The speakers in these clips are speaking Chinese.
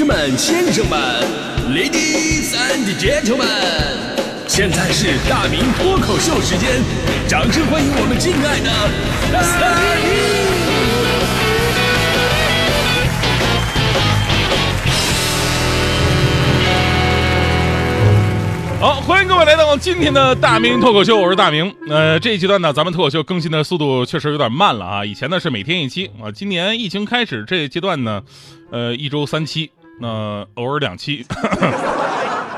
士们、先生们、Ladies and Gentlemen，现在是大明脱口秀时间，掌声欢迎我们敬爱的大明！好，欢迎各位来到今天的大明脱口秀，我是大明。呃，这一阶段呢，咱们脱口秀更新的速度确实有点慢了啊。以前呢是每天一期啊，今年疫情开始这一阶段呢，呃，一周三期，那偶尔两期，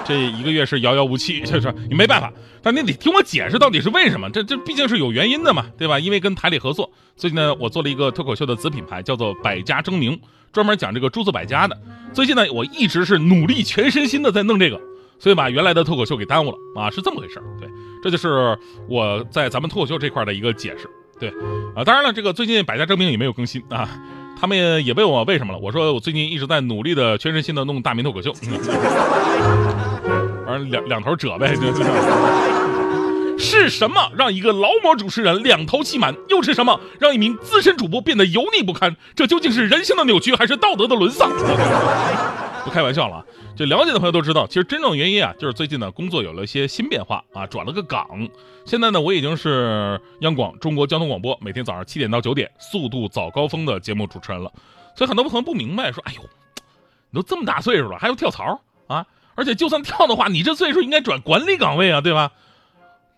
这一个月是遥遥无期，就是你没办法。但你得听我解释到底是为什么，这这毕竟是有原因的嘛，对吧？因为跟台里合作，最近呢，我做了一个脱口秀的子品牌，叫做百家争鸣，专门讲这个诸子百家的。最近呢，我一直是努力全身心的在弄这个。所以把原来的脱口秀给耽误了啊，是这么回事儿对，这就是我在咱们脱口秀这块的一个解释。对，啊，当然了，这个最近百家争鸣也没有更新啊，他们也问我为什么了。我说我最近一直在努力的全身心的弄大明脱口秀，反正两两头折呗。是什么让一个劳模主持人两头气满？又是什么让一名资深主播变得油腻不堪？这究竟是人性的扭曲，还是道德的沦丧？不开玩笑了啊！就了解的朋友都知道，其实真正原因啊，就是最近呢工作有了一些新变化啊，转了个岗。现在呢，我已经是央广中国交通广播每天早上七点到九点《速度早高峰》的节目主持人了。所以很多朋友不明白，说：“哎呦，你都这么大岁数了，还要跳槽啊？而且就算跳的话，你这岁数应该转管理岗位啊，对吧？”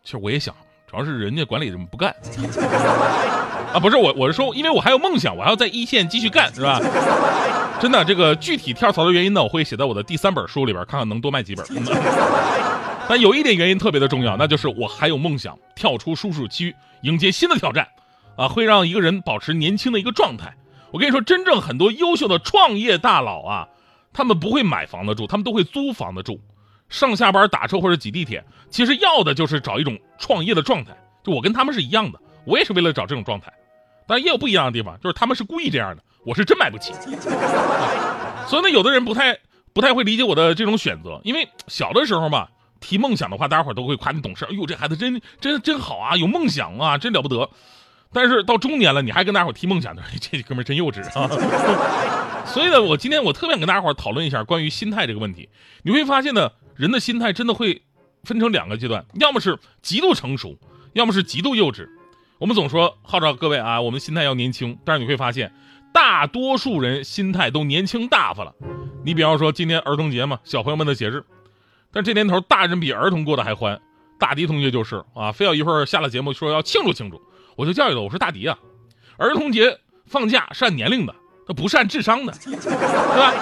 其实我也想，主要是人家管理人不干 啊，不是我，我是说，因为我还有梦想，我还要在一线继续干，是吧？真的，这个具体跳槽的原因呢，我会写在我的第三本书里边，看看能多卖几本。但有一点原因特别的重要，那就是我还有梦想，跳出舒适区，迎接新的挑战，啊，会让一个人保持年轻的一个状态。我跟你说，真正很多优秀的创业大佬啊，他们不会买房子住，他们都会租房子住，上下班打车或者挤地铁，其实要的就是找一种创业的状态。就我跟他们是一样的，我也是为了找这种状态，但也有不一样的地方，就是他们是故意这样的。我是真买不起，所以呢，有的人不太不太会理解我的这种选择，因为小的时候嘛，提梦想的话，大家伙都会夸你懂事。哎呦，这孩子真真真好啊，有梦想啊，真了不得。但是到中年了，你还跟大家伙提梦想，这哥们真幼稚啊。所以呢，我今天我特别想跟大家伙讨论一下关于心态这个问题。你会发现呢，人的心态真的会分成两个阶段，要么是极度成熟，要么是极度幼稚。我们总说号召各位啊，我们心态要年轻，但是你会发现。大多数人心态都年轻大发了，你比方说今天儿童节嘛，小朋友们的节日，但这年头大人比儿童过得还欢。大迪同学就是啊，非要一会儿下了节目说要庆祝庆祝，我就教育他，我说大迪啊，儿童节放假是按年龄的，它不是按智商的，对吧？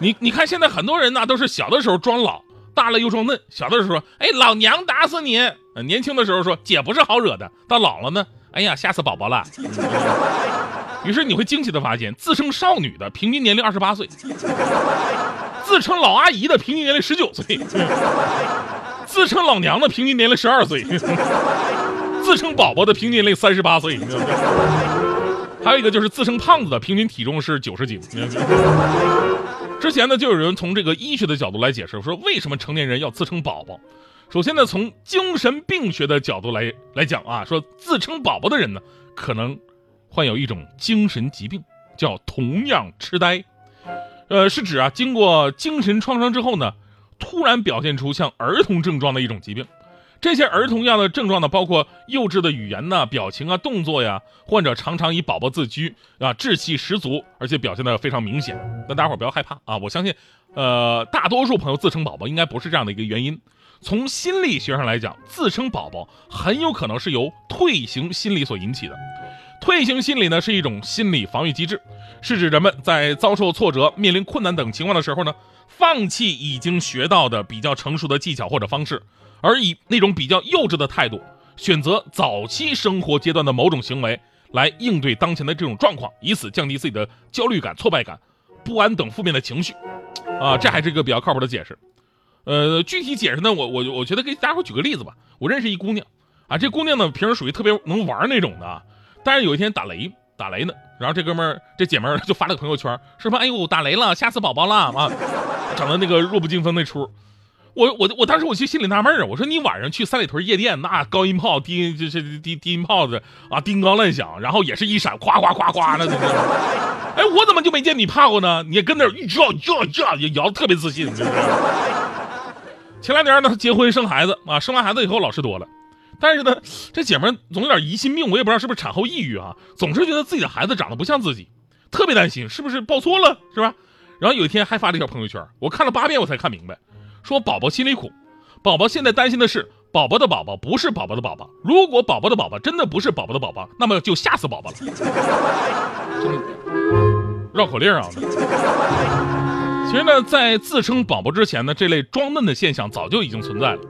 你你看现在很多人呢都是小的时候装老，大了又装嫩。小的时候说，哎，老娘打死你；年轻的时候说，姐不是好惹的。到老了呢，哎呀，吓死宝宝了。于是你会惊奇的发现，自称少女的平均年龄二十八岁，自称老阿姨的平均年龄十九岁，自称老娘的平均年龄十二岁，自称宝宝的平均年龄三十八岁。还有一个就是自称胖子的平均体重是九十斤。之前呢，就有人从这个医学的角度来解释，说为什么成年人要自称宝宝。首先呢，从精神病学的角度来来讲啊，说自称宝宝的人呢，可能。患有一种精神疾病，叫同样痴呆，呃，是指啊，经过精神创伤之后呢，突然表现出像儿童症状的一种疾病。这些儿童样的症状呢，包括幼稚的语言呐、表情啊、动作呀，患者常常以宝宝自居啊，志气十足，而且表现的非常明显。但大家伙不要害怕啊，我相信，呃，大多数朋友自称宝宝应该不是这样的一个原因。从心理学上来讲，自称宝宝很有可能是由退行心理所引起的。退行心理呢是一种心理防御机制，是指人们在遭受挫折、面临困难等情况的时候呢，放弃已经学到的比较成熟的技巧或者方式，而以那种比较幼稚的态度，选择早期生活阶段的某种行为来应对当前的这种状况，以此降低自己的焦虑感、挫败感、不安等负面的情绪。啊，这还是一个比较靠谱的解释。呃，具体解释呢，我我我觉得给大家伙举个例子吧。我认识一姑娘，啊，这姑娘呢平时属于特别能玩那种的。但是有一天打雷，打雷呢，然后这哥们儿这姐们儿 就发了个朋友圈，说么哎呦打雷了，吓死宝宝了啊，整的那个弱不禁风那出，我我我当时我就心里纳闷啊，我说你晚上去三里屯夜店，那高音炮低就是低低音炮子啊，叮当乱响，然后也是一闪，夸夸夸夸的，哎，我怎么就没见你怕过呢？你也跟那儿叫叫叫，也摇的特别自信。前两年呢，结婚生孩子啊，生完孩子以后老实多了，但是呢，这姐们总有点疑心病，我也不知道是不是产后抑郁啊，总是觉得自己的孩子长得不像自己，特别担心是不是抱错了，是吧？然后有一天还发了一条朋友圈，我看了八遍我才看明白，说宝宝心里苦，宝宝现在担心的是宝宝的宝宝不是宝宝的宝宝，如果宝宝的宝宝真的不是宝宝的宝宝，那么就吓死宝宝了。绕口令啊！其实呢，在自称宝宝之前呢，这类装嫩的现象早就已经存在了。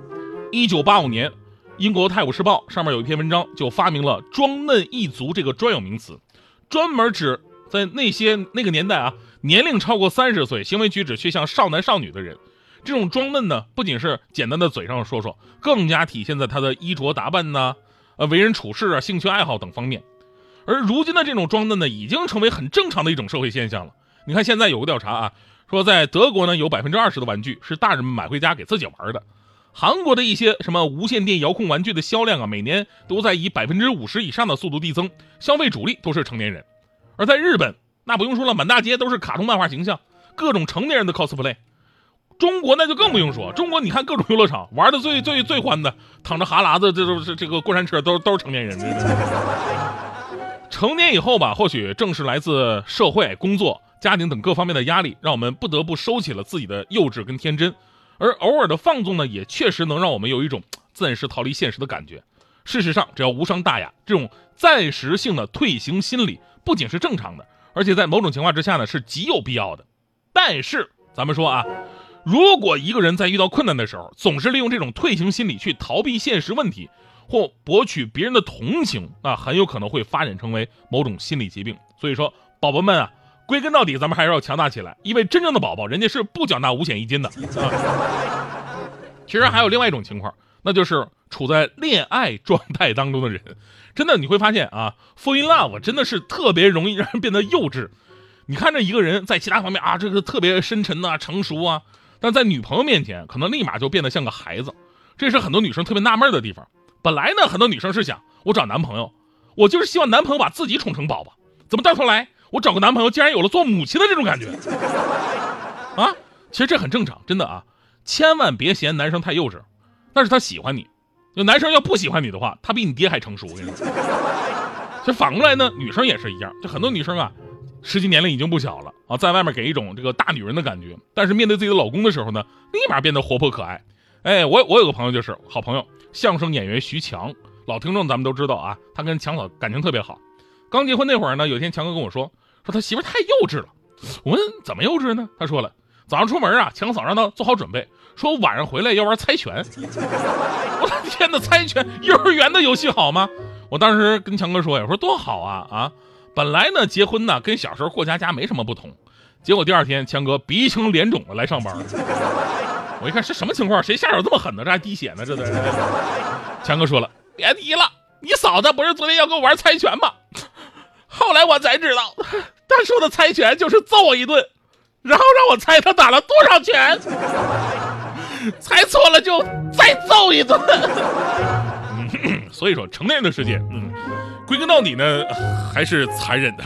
一九八五年，英国《泰晤士报》上面有一篇文章就发明了“装嫩一族”这个专有名词，专门指在那些那个年代啊，年龄超过三十岁，行为举止却像少男少女的人。这种装嫩呢，不仅是简单的嘴上说说，更加体现在他的衣着打扮呐、呃为人处事啊、兴趣爱好等方面。而如今的这种装嫩呢，已经成为很正常的一种社会现象了。你看现在有个调查啊，说在德国呢，有百分之二十的玩具是大人们买回家给自己玩的。韩国的一些什么无线电遥控玩具的销量啊，每年都在以百分之五十以上的速度递增，消费主力都是成年人。而在日本，那不用说了，满大街都是卡通漫画形象，各种成年人的 cosplay。中国那就更不用说，中国你看各种游乐场玩的最最最欢的，躺着哈喇子，这都是这个过山车都都是成年人。成年以后吧，或许正是来自社会、工作、家庭等各方面的压力，让我们不得不收起了自己的幼稚跟天真，而偶尔的放纵呢，也确实能让我们有一种暂时逃离现实的感觉。事实上，只要无伤大雅，这种暂时性的退行心理不仅是正常的，而且在某种情况之下呢，是极有必要的。但是，咱们说啊，如果一个人在遇到困难的时候，总是利用这种退行心理去逃避现实问题，或博取别人的同情，那很有可能会发展成为某种心理疾病。所以说，宝宝们啊，归根到底，咱们还是要强大起来，因为真正的宝宝，人家是不缴纳五险一金的。啊、其实还有另外一种情况，那就是处在恋爱状态当中的人，真的你会发现啊，fall in love 真的是特别容易让人变得幼稚。你看这一个人在其他方面啊，这个特别深沉呐、成熟啊，但在女朋友面前，可能立马就变得像个孩子。这是很多女生特别纳闷的地方。本来呢，很多女生是想，我找男朋友，我就是希望男朋友把自己宠成宝宝。怎么到头来，我找个男朋友竟然有了做母亲的这种感觉？啊，其实这很正常，真的啊，千万别嫌男生太幼稚，那是他喜欢你。就男生要不喜欢你的话，他比你爹还成熟。我跟你说，其实反过来呢，女生也是一样。就很多女生啊，实际年龄已经不小了啊，在外面给一种这个大女人的感觉，但是面对自己的老公的时候呢，立马变得活泼可爱。哎，我我有个朋友就是好朋友，相声演员徐强，老听众咱们都知道啊，他跟强嫂感情特别好。刚结婚那会儿呢，有一天强哥跟我说，说他媳妇太幼稚了。我问怎么幼稚呢？他说了，早上出门啊，强嫂让他做好准备，说晚上回来要玩猜拳。我的天哪，猜拳，幼儿园的游戏好吗？我当时跟强哥说呀，我说多好啊啊！本来呢，结婚呢跟小时候过家家没什么不同，结果第二天强哥鼻青脸肿的来上班。我一看是什么情况？谁下手这么狠呢？这还滴血呢？这都。强哥说了，别提了，你嫂子不是昨天要跟我玩猜拳吗？后来我才知道，他说的猜拳就是揍我一顿，然后让我猜他打了多少拳，猜错了就再揍一顿。所以说，成年人的世界，嗯，归根到底呢，还是残忍的。